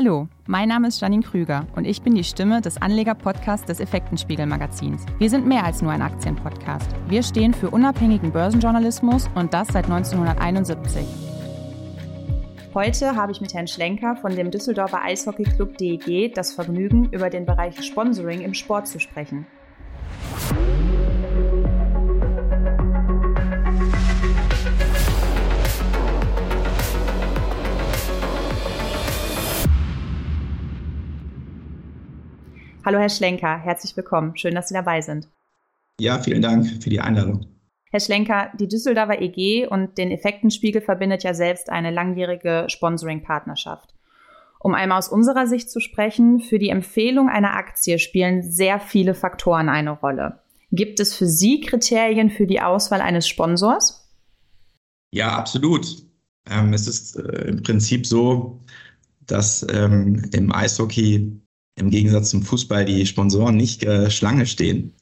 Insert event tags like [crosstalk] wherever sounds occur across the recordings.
Hallo, mein Name ist Janine Krüger und ich bin die Stimme des Anleger-Podcasts des Effektenspiegel-Magazins. Wir sind mehr als nur ein Aktienpodcast. Wir stehen für unabhängigen Börsenjournalismus und das seit 1971. Heute habe ich mit Herrn Schlenker von dem Düsseldorfer Eishockeyclub DEG das Vergnügen, über den Bereich Sponsoring im Sport zu sprechen. Hallo Herr Schlenker, herzlich willkommen. Schön, dass Sie dabei sind. Ja, vielen Dank für die Einladung. Herr Schlenker, die Düsseldorfer EG und den Effektenspiegel verbindet ja selbst eine langjährige Sponsoring-Partnerschaft. Um einmal aus unserer Sicht zu sprechen, für die Empfehlung einer Aktie spielen sehr viele Faktoren eine Rolle. Gibt es für Sie Kriterien für die Auswahl eines Sponsors? Ja, absolut. Ähm, es ist äh, im Prinzip so, dass ähm, im Eishockey im Gegensatz zum Fußball die Sponsoren nicht äh, Schlange stehen.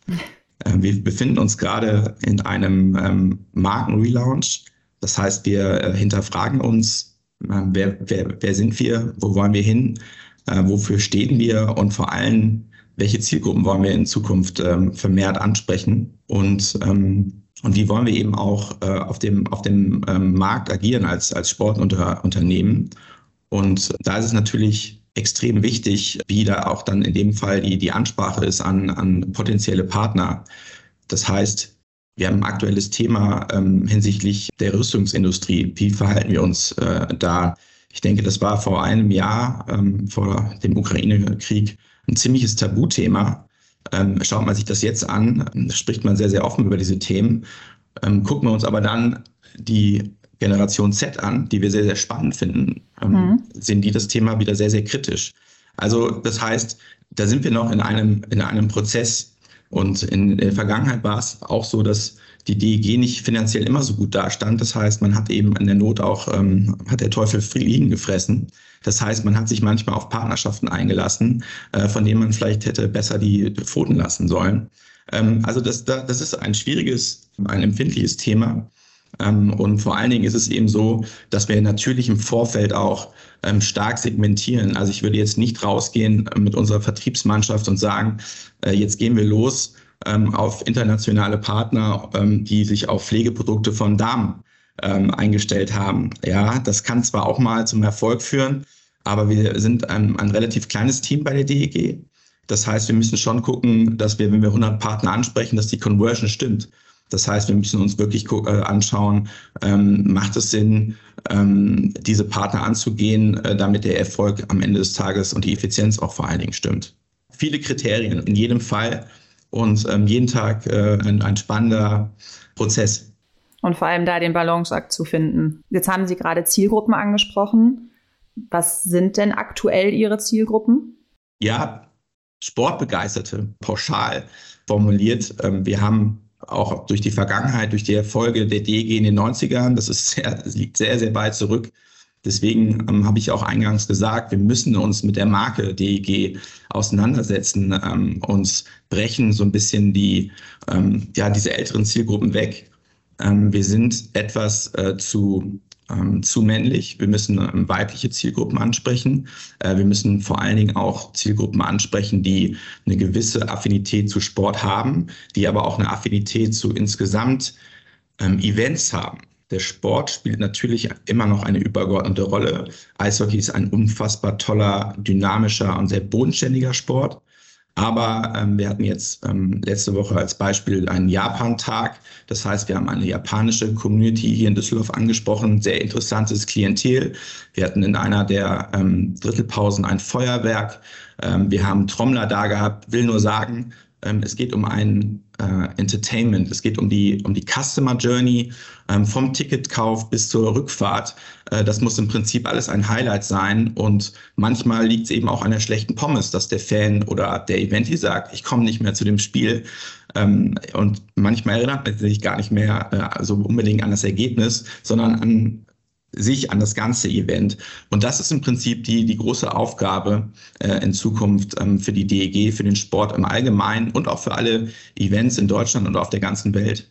Ähm, wir befinden uns gerade in einem ähm, Markenrelaunch. Das heißt, wir äh, hinterfragen uns, äh, wer, wer, wer sind wir, wo wollen wir hin, äh, wofür stehen wir und vor allem, welche Zielgruppen wollen wir in Zukunft ähm, vermehrt ansprechen und, ähm, und wie wollen wir eben auch äh, auf dem, auf dem ähm, Markt agieren als, als Sportunternehmen. Und da ist es natürlich extrem wichtig, wie da auch dann in dem Fall die, die Ansprache ist an, an potenzielle Partner. Das heißt, wir haben ein aktuelles Thema ähm, hinsichtlich der Rüstungsindustrie. Wie verhalten wir uns äh, da? Ich denke, das war vor einem Jahr, ähm, vor dem Ukraine-Krieg, ein ziemliches Tabuthema. Ähm, schaut man sich das jetzt an, spricht man sehr, sehr offen über diese Themen. Ähm, gucken wir uns aber dann die Generation Z an, die wir sehr, sehr spannend finden, ähm, mhm. sehen die das Thema wieder sehr, sehr kritisch. Also das heißt, da sind wir noch in einem, in einem Prozess. Und in der Vergangenheit war es auch so, dass die DEG nicht finanziell immer so gut dastand. Das heißt, man hat eben in der Not auch, ähm, hat der Teufel Fliegen gefressen. Das heißt, man hat sich manchmal auf Partnerschaften eingelassen, äh, von denen man vielleicht hätte besser die Pfoten lassen sollen. Ähm, also das, das ist ein schwieriges, ein empfindliches Thema. Ähm, und vor allen Dingen ist es eben so, dass wir natürlich im Vorfeld auch ähm, stark segmentieren. Also ich würde jetzt nicht rausgehen mit unserer Vertriebsmannschaft und sagen, äh, jetzt gehen wir los ähm, auf internationale Partner, die sich auf Pflegeprodukte von Damen eingestellt haben. Ja, das kann zwar auch mal zum Erfolg führen, aber wir sind ein, ein relativ kleines Team bei der DEG. Das heißt, wir müssen schon gucken, dass wir, wenn wir 100 Partner ansprechen, dass die Conversion stimmt. Das heißt, wir müssen uns wirklich äh, anschauen, ähm, macht es Sinn, ähm, diese Partner anzugehen, äh, damit der Erfolg am Ende des Tages und die Effizienz auch vor allen Dingen stimmt. Viele Kriterien in jedem Fall und ähm, jeden Tag äh, ein, ein spannender Prozess. Und vor allem da den Balanceakt zu finden. Jetzt haben Sie gerade Zielgruppen angesprochen. Was sind denn aktuell Ihre Zielgruppen? Ja, Sportbegeisterte, pauschal formuliert. Ähm, wir haben auch durch die Vergangenheit, durch die Erfolge der DEG in den 90ern, das ist sehr, das liegt sehr, sehr weit zurück. Deswegen ähm, habe ich auch eingangs gesagt, wir müssen uns mit der Marke DEG auseinandersetzen, ähm, uns brechen so ein bisschen die, ähm, ja, diese älteren Zielgruppen weg. Ähm, wir sind etwas äh, zu ähm, zu männlich. Wir müssen ähm, weibliche Zielgruppen ansprechen. Äh, wir müssen vor allen Dingen auch Zielgruppen ansprechen, die eine gewisse Affinität zu Sport haben, die aber auch eine Affinität zu insgesamt ähm, Events haben. Der Sport spielt natürlich immer noch eine übergeordnete Rolle. Eishockey ist ein unfassbar toller, dynamischer und sehr bodenständiger Sport. Aber ähm, wir hatten jetzt ähm, letzte Woche als Beispiel einen Japan-Tag. Das heißt, wir haben eine japanische Community hier in Düsseldorf angesprochen, sehr interessantes Klientel. Wir hatten in einer der ähm, Drittelpausen ein Feuerwerk. Ähm, wir haben Trommler da gehabt. Will nur sagen, es geht um ein äh, Entertainment, es geht um die, um die Customer Journey ähm, vom Ticketkauf bis zur Rückfahrt. Äh, das muss im Prinzip alles ein Highlight sein und manchmal liegt es eben auch an der schlechten Pommes, dass der Fan oder der Eventi sagt, ich komme nicht mehr zu dem Spiel. Ähm, und manchmal erinnert man sich gar nicht mehr äh, so unbedingt an das Ergebnis, sondern an sich an das ganze Event. Und das ist im Prinzip die, die große Aufgabe äh, in Zukunft ähm, für die DEG, für den Sport im Allgemeinen und auch für alle Events in Deutschland und auf der ganzen Welt.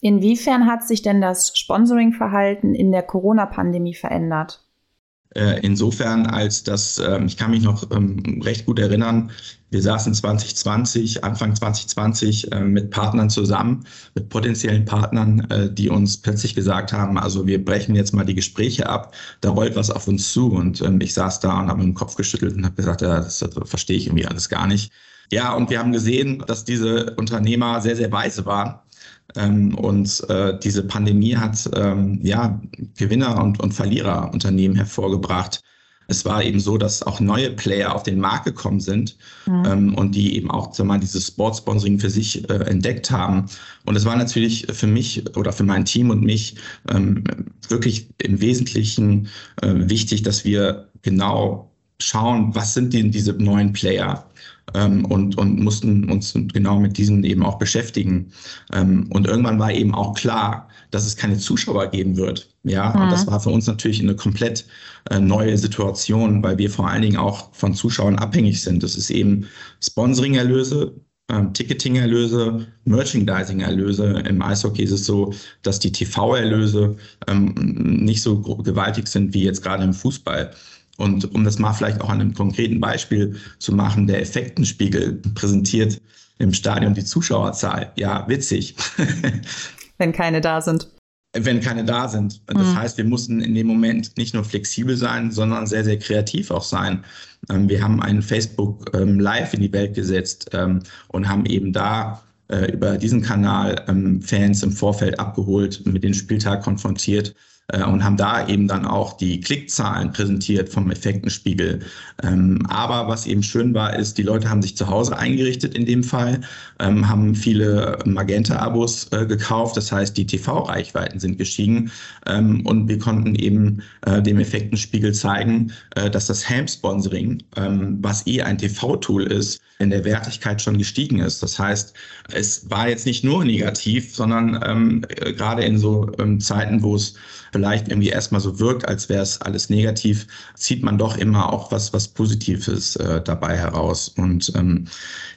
Inwiefern hat sich denn das Sponsoring-Verhalten in der Corona-Pandemie verändert? Äh, insofern, als dass ähm, ich kann mich noch ähm, recht gut erinnern, wir saßen 2020, Anfang 2020 äh, mit Partnern zusammen, mit potenziellen Partnern, äh, die uns plötzlich gesagt haben, also wir brechen jetzt mal die Gespräche ab, da rollt was auf uns zu. Und ähm, ich saß da und habe dem Kopf geschüttelt und habe gesagt, ja, das, das verstehe ich irgendwie alles gar nicht. Ja, und wir haben gesehen, dass diese Unternehmer sehr, sehr weise waren und äh, diese Pandemie hat ähm, ja Gewinner und, und Verliererunternehmen hervorgebracht. Es war eben so, dass auch neue Player auf den Markt gekommen sind mhm. ähm, und die eben auch sag mal, dieses Sportsponsoring für sich äh, entdeckt haben. Und es war natürlich für mich oder für mein Team und mich ähm, wirklich im Wesentlichen äh, wichtig, dass wir genau schauen, was sind denn diese neuen Player? Ähm, und, und mussten uns genau mit diesen eben auch beschäftigen. Ähm, und irgendwann war eben auch klar, dass es keine Zuschauer geben wird. Ja, mhm. und das war für uns natürlich eine komplett äh, neue Situation, weil wir vor allen Dingen auch von Zuschauern abhängig sind. Das ist eben Sponsoring-Erlöse, ähm, Ticketing-Erlöse, Merchandising-Erlöse. Im Eishockey ist es so, dass die TV-Erlöse ähm, nicht so gewaltig sind wie jetzt gerade im Fußball. Und um das mal vielleicht auch an einem konkreten Beispiel zu machen, der Effektenspiegel präsentiert im Stadion die Zuschauerzahl. Ja, witzig. [laughs] Wenn keine da sind. Wenn keine da sind. Das mhm. heißt, wir mussten in dem Moment nicht nur flexibel sein, sondern sehr, sehr kreativ auch sein. Ähm, wir haben einen Facebook ähm, Live in die Welt gesetzt ähm, und haben eben da äh, über diesen Kanal Fans im Vorfeld abgeholt, mit dem Spieltag konfrontiert und haben da eben dann auch die Klickzahlen präsentiert vom Effektenspiegel. Ähm, aber was eben schön war, ist, die Leute haben sich zu Hause eingerichtet in dem Fall, ähm, haben viele Magenta-Abos äh, gekauft, das heißt, die TV-Reichweiten sind gestiegen ähm, und wir konnten eben äh, dem Effektenspiegel zeigen, äh, dass das Ham-Sponsoring, was eh ein TV-Tool ist, in der Wertigkeit schon gestiegen ist. Das heißt, es war jetzt nicht nur negativ, sondern äh, gerade in so Zeiten, wo es vielleicht irgendwie erstmal so wirkt, als wäre es alles negativ, zieht man doch immer auch was, was Positives äh, dabei heraus. Und ähm,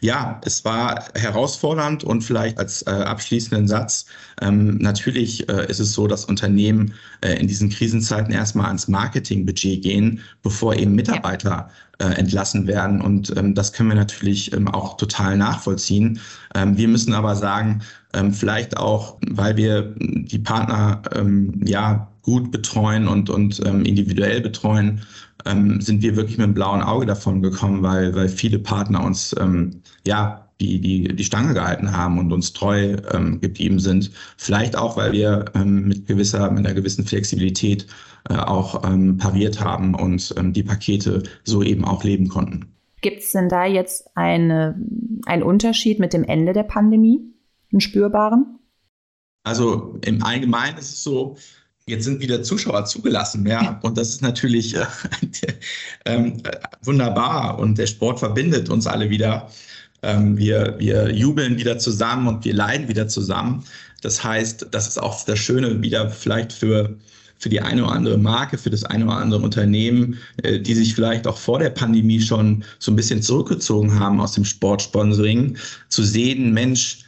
ja, es war herausfordernd und vielleicht als äh, abschließenden Satz, ähm, natürlich äh, ist es so, dass Unternehmen äh, in diesen Krisenzeiten erstmal ans Marketingbudget gehen, bevor eben Mitarbeiter äh, entlassen werden. Und ähm, das können wir natürlich ähm, auch total nachvollziehen. Ähm, wir müssen aber sagen, ähm, vielleicht auch, weil wir die Partner ähm, ja gut betreuen und, und ähm, individuell betreuen, ähm, sind wir wirklich mit einem blauen Auge davon gekommen, weil, weil viele Partner uns ähm, ja die, die, die Stange gehalten haben und uns treu ähm, geblieben sind. Vielleicht auch, weil wir ähm, mit gewisser, mit einer gewissen Flexibilität äh, auch ähm, pariert haben und ähm, die Pakete so eben auch leben konnten. Gibt es denn da jetzt eine, einen Unterschied mit dem Ende der Pandemie? einen spürbaren? Also im Allgemeinen ist es so, jetzt sind wieder Zuschauer zugelassen, ja, [laughs] und das ist natürlich äh, [laughs] äh, wunderbar und der Sport verbindet uns alle wieder. Ähm, wir, wir jubeln wieder zusammen und wir leiden wieder zusammen. Das heißt, das ist auch das Schöne wieder vielleicht für für die eine oder andere Marke, für das eine oder andere Unternehmen, äh, die sich vielleicht auch vor der Pandemie schon so ein bisschen zurückgezogen haben aus dem Sportsponsoring, zu sehen, Mensch,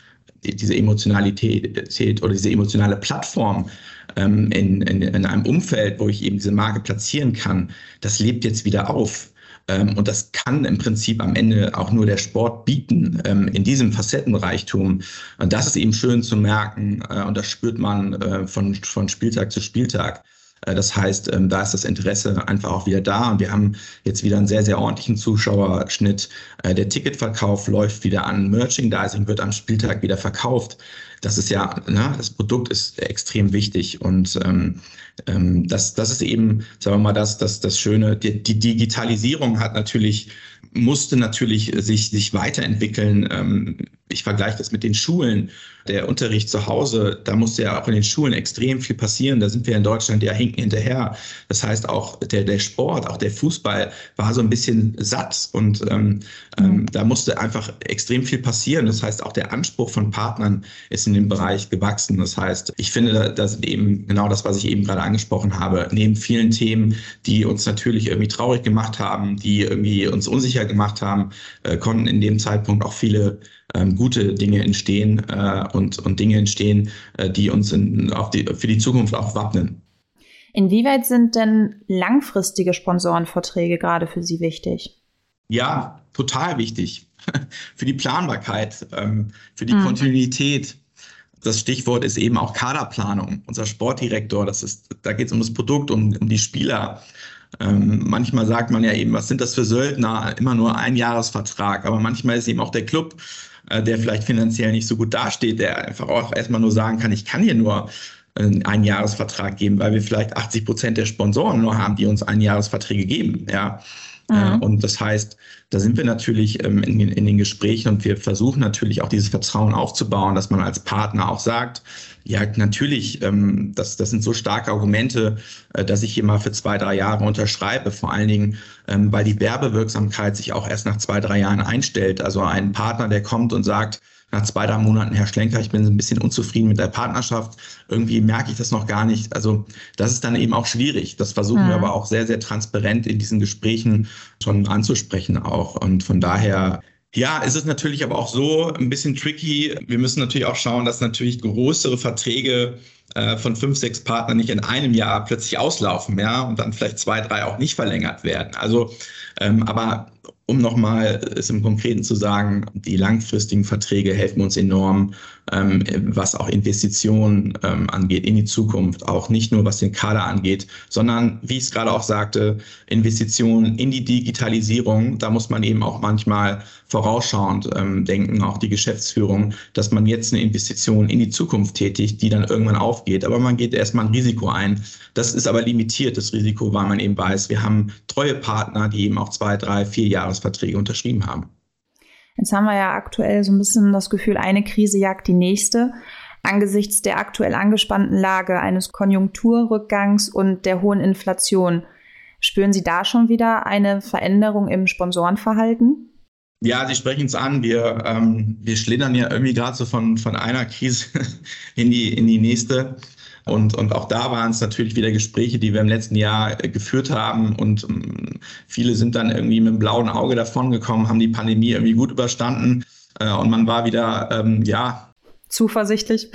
diese Emotionalität oder diese emotionale Plattform ähm, in, in, in einem Umfeld, wo ich eben diese Marke platzieren kann, das lebt jetzt wieder auf. Ähm, und das kann im Prinzip am Ende auch nur der Sport bieten, ähm, in diesem Facettenreichtum. Und das ist eben schön zu merken äh, und das spürt man äh, von, von Spieltag zu Spieltag. Äh, das heißt, ähm, da ist das Interesse einfach auch wieder da und wir haben jetzt wieder einen sehr, sehr ordentlichen Zuschauerschnitt. Der Ticketverkauf läuft wieder an, Merchandising wird am Spieltag wieder verkauft. Das ist ja, ne, das Produkt ist extrem wichtig und ähm, ähm, das, das ist eben, sagen wir mal, das, das, das Schöne. Die, die Digitalisierung hat natürlich musste natürlich sich, sich weiterentwickeln. Ähm, ich vergleiche das mit den Schulen. Der Unterricht zu Hause, da musste ja auch in den Schulen extrem viel passieren. Da sind wir in Deutschland ja hinken hinterher. Das heißt, auch der, der Sport, auch der Fußball war so ein bisschen satt und ähm, ähm, mhm. da musste einfach extrem viel passieren. Das heißt, auch der Anspruch von Partnern ist in dem Bereich gewachsen. Das heißt, ich finde, das ist eben genau das, was ich eben gerade angesprochen habe. Neben vielen Themen, die uns natürlich irgendwie traurig gemacht haben, die irgendwie uns unsicher gemacht haben, äh, konnten in dem Zeitpunkt auch viele ähm, gute Dinge entstehen äh, und, und Dinge entstehen, äh, die uns in, auf die, für die Zukunft auch wappnen. Inwieweit sind denn langfristige Sponsorenverträge gerade für Sie wichtig? Ja, total wichtig. [laughs] für die Planbarkeit, ähm, für die mhm. Kontinuität. Das Stichwort ist eben auch Kaderplanung. Unser Sportdirektor, das ist, da geht es um das Produkt, um, um die Spieler. Ähm, manchmal sagt man ja eben, was sind das für Söldner? Immer nur ein Jahresvertrag. Aber manchmal ist eben auch der Club, der vielleicht finanziell nicht so gut dasteht, der einfach auch erstmal nur sagen kann, ich kann hier nur einen Jahresvertrag geben, weil wir vielleicht 80 Prozent der Sponsoren nur haben, die uns Einjahresverträge geben. Ja. Mhm. Und das heißt, da sind wir natürlich ähm, in, in, den Gesprächen und wir versuchen natürlich auch dieses Vertrauen aufzubauen, dass man als Partner auch sagt, ja, natürlich, ähm, das, das sind so starke Argumente, äh, dass ich hier mal für zwei, drei Jahre unterschreibe. Vor allen Dingen, ähm, weil die Werbewirksamkeit sich auch erst nach zwei, drei Jahren einstellt. Also ein Partner, der kommt und sagt, nach zwei, drei Monaten, Herr Schlenker, ich bin ein bisschen unzufrieden mit der Partnerschaft. Irgendwie merke ich das noch gar nicht. Also das ist dann eben auch schwierig. Das versuchen mhm. wir aber auch sehr, sehr transparent in diesen Gesprächen schon anzusprechen auch. Und von daher ja, ist es natürlich aber auch so ein bisschen tricky. Wir müssen natürlich auch schauen, dass natürlich größere Verträge äh, von fünf, sechs Partnern nicht in einem Jahr plötzlich auslaufen, ja, und dann vielleicht zwei, drei auch nicht verlängert werden. Also, ähm, aber um nochmal es im Konkreten zu sagen, die langfristigen Verträge helfen uns enorm, ähm, was auch Investitionen ähm, angeht in die Zukunft, auch nicht nur was den Kader angeht, sondern wie ich es gerade auch sagte, Investitionen in die Digitalisierung. Da muss man eben auch manchmal vorausschauend ähm, denken, auch die Geschäftsführung, dass man jetzt eine Investition in die Zukunft tätigt, die dann irgendwann aufgeht. Aber man geht erstmal ein Risiko ein. Das ist aber limitiert, das Risiko, weil man eben weiß, wir haben treue Partner, die eben auch zwei, drei, vier Jahresverträge unterschrieben haben. Jetzt haben wir ja aktuell so ein bisschen das Gefühl, eine Krise jagt die nächste. Angesichts der aktuell angespannten Lage eines Konjunkturrückgangs und der hohen Inflation, spüren Sie da schon wieder eine Veränderung im Sponsorenverhalten? Ja, Sie sprechen es an. Wir, ähm, wir schlindern ja irgendwie gerade so von, von einer Krise [laughs] in die, in die nächste. Und, und auch da waren es natürlich wieder Gespräche, die wir im letzten Jahr äh, geführt haben. Und ähm, viele sind dann irgendwie mit dem blauen Auge davongekommen, haben die Pandemie irgendwie gut überstanden. Äh, und man war wieder, ähm, ja. Zuversichtlich.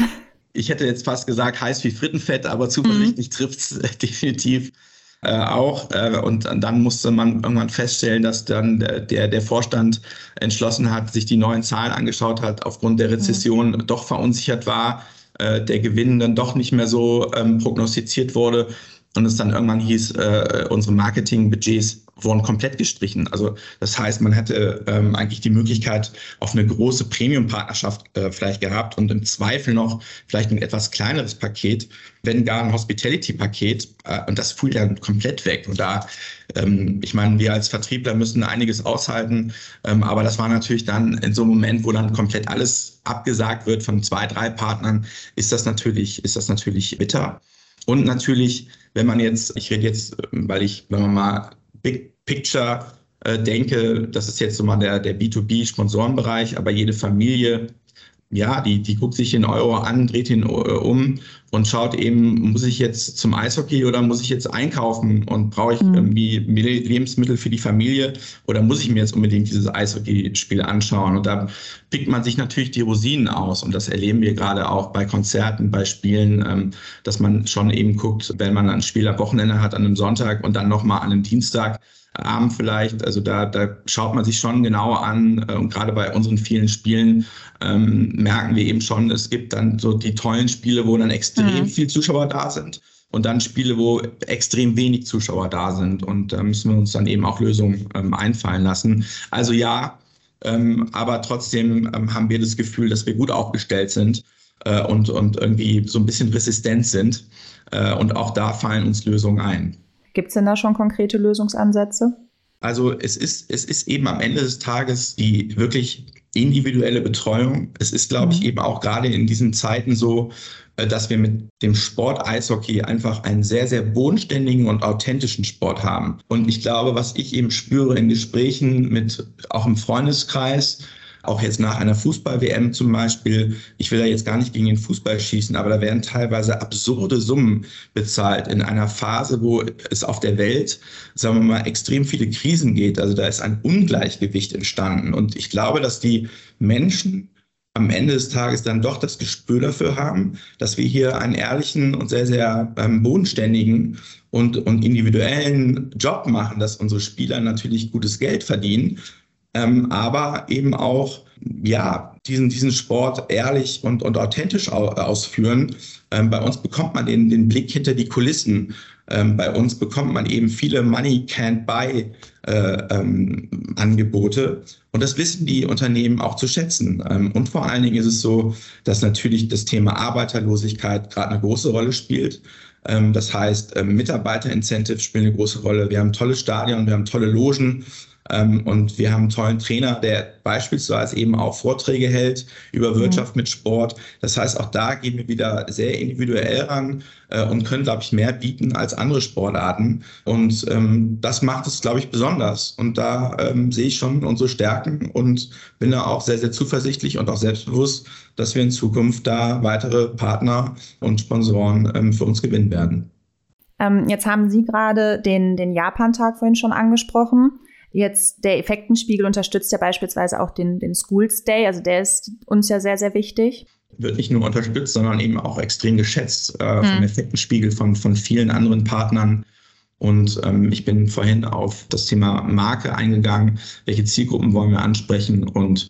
Ich hätte jetzt fast gesagt, heiß wie Frittenfett, aber zuversichtlich mhm. trifft es äh, [laughs] definitiv. Äh, auch. Äh, und dann musste man irgendwann feststellen, dass dann der, der Vorstand entschlossen hat, sich die neuen Zahlen angeschaut hat, aufgrund der Rezession mhm. doch verunsichert war, der Gewinn dann doch nicht mehr so ähm, prognostiziert wurde und es dann irgendwann hieß, äh, unsere Marketingbudgets wurden komplett gestrichen. Also das heißt, man hätte ähm, eigentlich die Möglichkeit auf eine große Premium-Partnerschaft äh, vielleicht gehabt und im Zweifel noch vielleicht ein etwas kleineres Paket, wenn gar ein Hospitality-Paket. Äh, und das fiel dann komplett weg. Und da, ähm, ich meine, wir als Vertriebler müssen einiges aushalten, ähm, aber das war natürlich dann in so einem Moment, wo dann komplett alles abgesagt wird von zwei, drei Partnern, ist das natürlich, ist das natürlich bitter. Und natürlich, wenn man jetzt, ich rede jetzt, weil ich, wenn man mal Big Picture äh, denke, das ist jetzt so mal der, der B2B-Sponsorenbereich, aber jede Familie ja, die, die guckt sich den Euro an, dreht ihn äh, um und schaut eben, muss ich jetzt zum Eishockey oder muss ich jetzt einkaufen und brauche ich mhm. irgendwie Lebensmittel für die Familie oder muss ich mir jetzt unbedingt dieses Eishockeyspiel anschauen? Und da pickt man sich natürlich die Rosinen aus und das erleben wir gerade auch bei Konzerten, bei Spielen, ähm, dass man schon eben guckt, wenn man ein Spiel am Wochenende hat, an einem Sonntag und dann nochmal an einem Dienstag, Abend vielleicht. Also da, da schaut man sich schon genauer an. Äh, und gerade bei unseren vielen Spielen ähm, merken wir eben schon, es gibt dann so die tollen Spiele, wo dann extrem mhm. viel Zuschauer da sind. Und dann Spiele, wo extrem wenig Zuschauer da sind. Und da müssen wir uns dann eben auch Lösungen ähm, einfallen lassen. Also ja, ähm, aber trotzdem ähm, haben wir das Gefühl, dass wir gut aufgestellt sind äh, und, und irgendwie so ein bisschen resistent sind. Äh, und auch da fallen uns Lösungen ein. Gibt es denn da schon konkrete Lösungsansätze? Also es ist, es ist eben am Ende des Tages die wirklich individuelle Betreuung. Es ist, glaube ich, mhm. eben auch gerade in diesen Zeiten so, äh, dass wir mit dem Sport Eishockey einfach einen sehr, sehr bodenständigen und authentischen Sport haben. Und ich glaube, was ich eben spüre in Gesprächen mit auch im Freundeskreis, auch jetzt nach einer Fußball-WM zum Beispiel, ich will da jetzt gar nicht gegen den Fußball schießen, aber da werden teilweise absurde Summen bezahlt in einer Phase, wo es auf der Welt, sagen wir mal, extrem viele Krisen geht. Also da ist ein Ungleichgewicht entstanden. Und ich glaube, dass die Menschen am Ende des Tages dann doch das Gespür dafür haben, dass wir hier einen ehrlichen und sehr, sehr ähm, bodenständigen und, und individuellen Job machen, dass unsere Spieler natürlich gutes Geld verdienen, ähm, aber eben auch ja, diesen, diesen Sport ehrlich und, und authentisch ausführen. Ähm, bei uns bekommt man den, den Blick hinter die Kulissen. Ähm, bei uns bekommt man eben viele Money Can't Buy äh, ähm, Angebote. Und das wissen die Unternehmen auch zu schätzen. Ähm, und vor allen Dingen ist es so, dass natürlich das Thema Arbeiterlosigkeit gerade eine große Rolle spielt. Ähm, das heißt, ähm, Mitarbeiter-Incentives spielen eine große Rolle. Wir haben tolle Stadien, wir haben tolle Logen. Ähm, und wir haben einen tollen Trainer, der beispielsweise eben auch Vorträge hält über mhm. Wirtschaft mit Sport. Das heißt, auch da gehen wir wieder sehr individuell ran äh, und können, glaube ich, mehr bieten als andere Sportarten. Und ähm, das macht es, glaube ich, besonders. Und da ähm, sehe ich schon unsere Stärken und bin da auch sehr, sehr zuversichtlich und auch selbstbewusst, dass wir in Zukunft da weitere Partner und Sponsoren ähm, für uns gewinnen werden. Ähm, jetzt haben Sie gerade den, den Japan-Tag vorhin schon angesprochen. Jetzt der Effektenspiegel unterstützt ja beispielsweise auch den, den Schools Day, also der ist uns ja sehr, sehr wichtig. Wird nicht nur unterstützt, sondern eben auch extrem geschätzt äh, vom hm. Effektenspiegel von, von vielen anderen Partnern. Und ähm, ich bin vorhin auf das Thema Marke eingegangen. Welche Zielgruppen wollen wir ansprechen? Und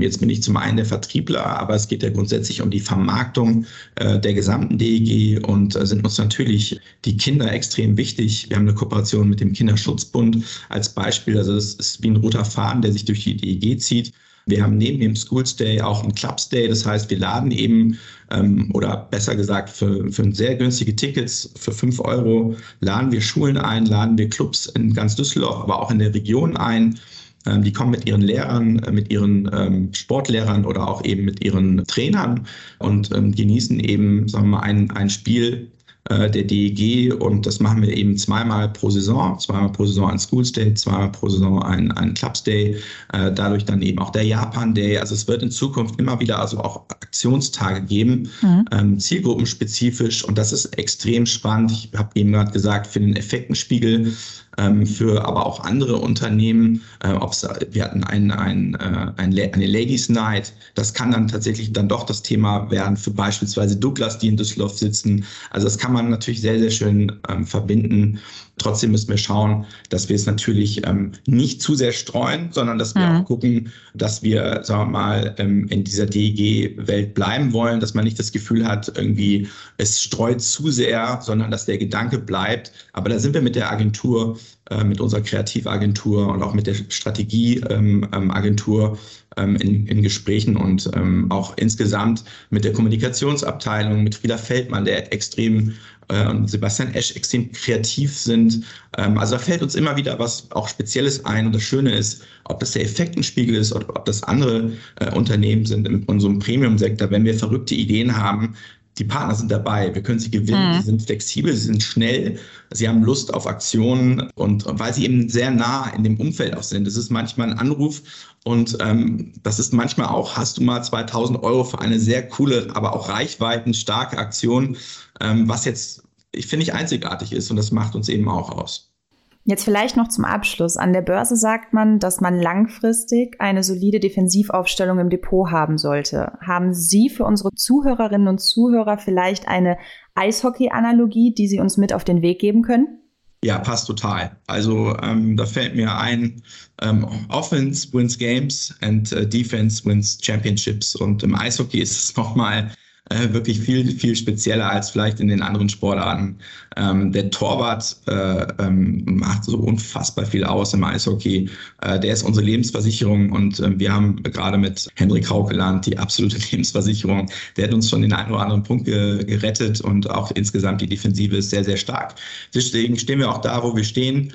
jetzt bin ich zum einen der Vertriebler, aber es geht ja grundsätzlich um die Vermarktung äh, der gesamten DEG und äh, sind uns natürlich die Kinder extrem wichtig. Wir haben eine Kooperation mit dem Kinderschutzbund als Beispiel. Also das ist wie ein roter Faden, der sich durch die DEG zieht. Wir haben neben dem Schools Day auch einen Clubs Day. Das heißt, wir laden eben, ähm, oder besser gesagt, für, für sehr günstige Tickets, für fünf Euro, laden wir Schulen ein, laden wir Clubs in ganz Düsseldorf, aber auch in der Region ein. Ähm, die kommen mit ihren Lehrern, äh, mit ihren ähm, Sportlehrern oder auch eben mit ihren Trainern und ähm, genießen eben, sagen wir mal, ein, ein Spiel äh, der DEG und das machen wir eben zweimal pro Saison, zweimal pro Saison ein Schools Day, zweimal pro Saison ein, ein Clubs Day, äh, dadurch dann eben auch der Japan Day. Also es wird in Zukunft immer wieder also auch Aktionstage geben, mhm. zielgruppenspezifisch und das ist extrem spannend. Ich habe eben gerade gesagt, für den Effektenspiegel ähm, für aber auch andere Unternehmen. Äh, ob's, wir hatten ein, ein, äh, ein, eine Ladies Night. Das kann dann tatsächlich dann doch das Thema werden für beispielsweise Douglas, die in Düsseldorf sitzen. Also das kann man natürlich sehr, sehr schön ähm, verbinden. Trotzdem müssen wir schauen, dass wir es natürlich ähm, nicht zu sehr streuen, sondern dass wir mhm. auch gucken, dass wir, sagen wir mal, ähm, in dieser DEG-Welt bleiben wollen, dass man nicht das Gefühl hat, irgendwie es streut zu sehr, sondern dass der Gedanke bleibt. Aber da sind wir mit der Agentur, äh, mit unserer Kreativagentur und auch mit der Strategieagentur ähm, ähm, in, in Gesprächen und ähm, auch insgesamt mit der Kommunikationsabteilung, mit Frieda Feldmann, der extrem äh, und Sebastian Esch extrem kreativ sind. Ähm, also da fällt uns immer wieder was auch Spezielles ein. Und das Schöne ist, ob das der Effektenspiegel ist oder ob das andere äh, Unternehmen sind in unserem Premium-Sektor, wenn wir verrückte Ideen haben, die Partner sind dabei, wir können sie gewinnen, mhm. sie sind flexibel, sie sind schnell, sie haben Lust auf Aktionen und weil sie eben sehr nah in dem Umfeld auch sind. Das ist manchmal ein Anruf und ähm, das ist manchmal auch, hast du mal 2000 Euro für eine sehr coole, aber auch reichweitenstarke Aktion, ähm, was jetzt, ich finde ich, einzigartig ist und das macht uns eben auch aus. Jetzt vielleicht noch zum Abschluss. An der Börse sagt man, dass man langfristig eine solide Defensivaufstellung im Depot haben sollte. Haben Sie für unsere Zuhörerinnen und Zuhörer vielleicht eine Eishockey-Analogie, die Sie uns mit auf den Weg geben können? Ja, passt total. Also ähm, da fällt mir ein, ähm, Offense wins Games and uh, Defense wins Championships. Und im Eishockey ist es nochmal äh, wirklich viel, viel spezieller als vielleicht in den anderen Sportarten. Ähm, der Torwart äh, ähm, macht so unfassbar viel aus im Eishockey. Äh, der ist unsere Lebensversicherung und äh, wir haben gerade mit Henrik Haukeland die absolute [laughs] Lebensversicherung. Der hat uns schon den einen oder anderen Punkt ge gerettet und auch insgesamt die Defensive ist sehr, sehr stark. Deswegen stehen wir auch da, wo wir stehen.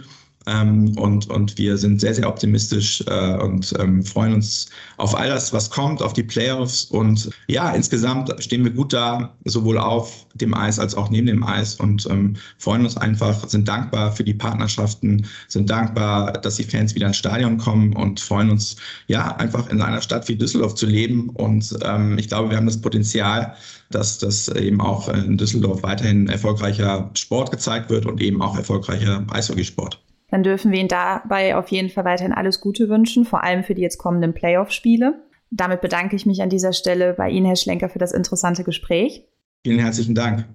Ähm, und, und wir sind sehr, sehr optimistisch äh, und ähm, freuen uns auf all das, was kommt, auf die Playoffs. Und ja, insgesamt stehen wir gut da, sowohl auf dem Eis als auch neben dem Eis und ähm, freuen uns einfach, sind dankbar für die Partnerschaften, sind dankbar, dass die Fans wieder ins Stadion kommen und freuen uns, ja, einfach in einer Stadt wie Düsseldorf zu leben. Und ähm, ich glaube, wir haben das Potenzial, dass das eben auch in Düsseldorf weiterhin erfolgreicher Sport gezeigt wird und eben auch erfolgreicher Eishockeysport dann dürfen wir Ihnen dabei auf jeden Fall weiterhin alles Gute wünschen, vor allem für die jetzt kommenden Playoff-Spiele. Damit bedanke ich mich an dieser Stelle bei Ihnen, Herr Schlenker, für das interessante Gespräch. Vielen herzlichen Dank.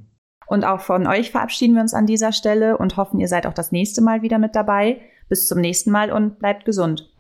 Und auch von euch verabschieden wir uns an dieser Stelle und hoffen, ihr seid auch das nächste Mal wieder mit dabei. Bis zum nächsten Mal und bleibt gesund.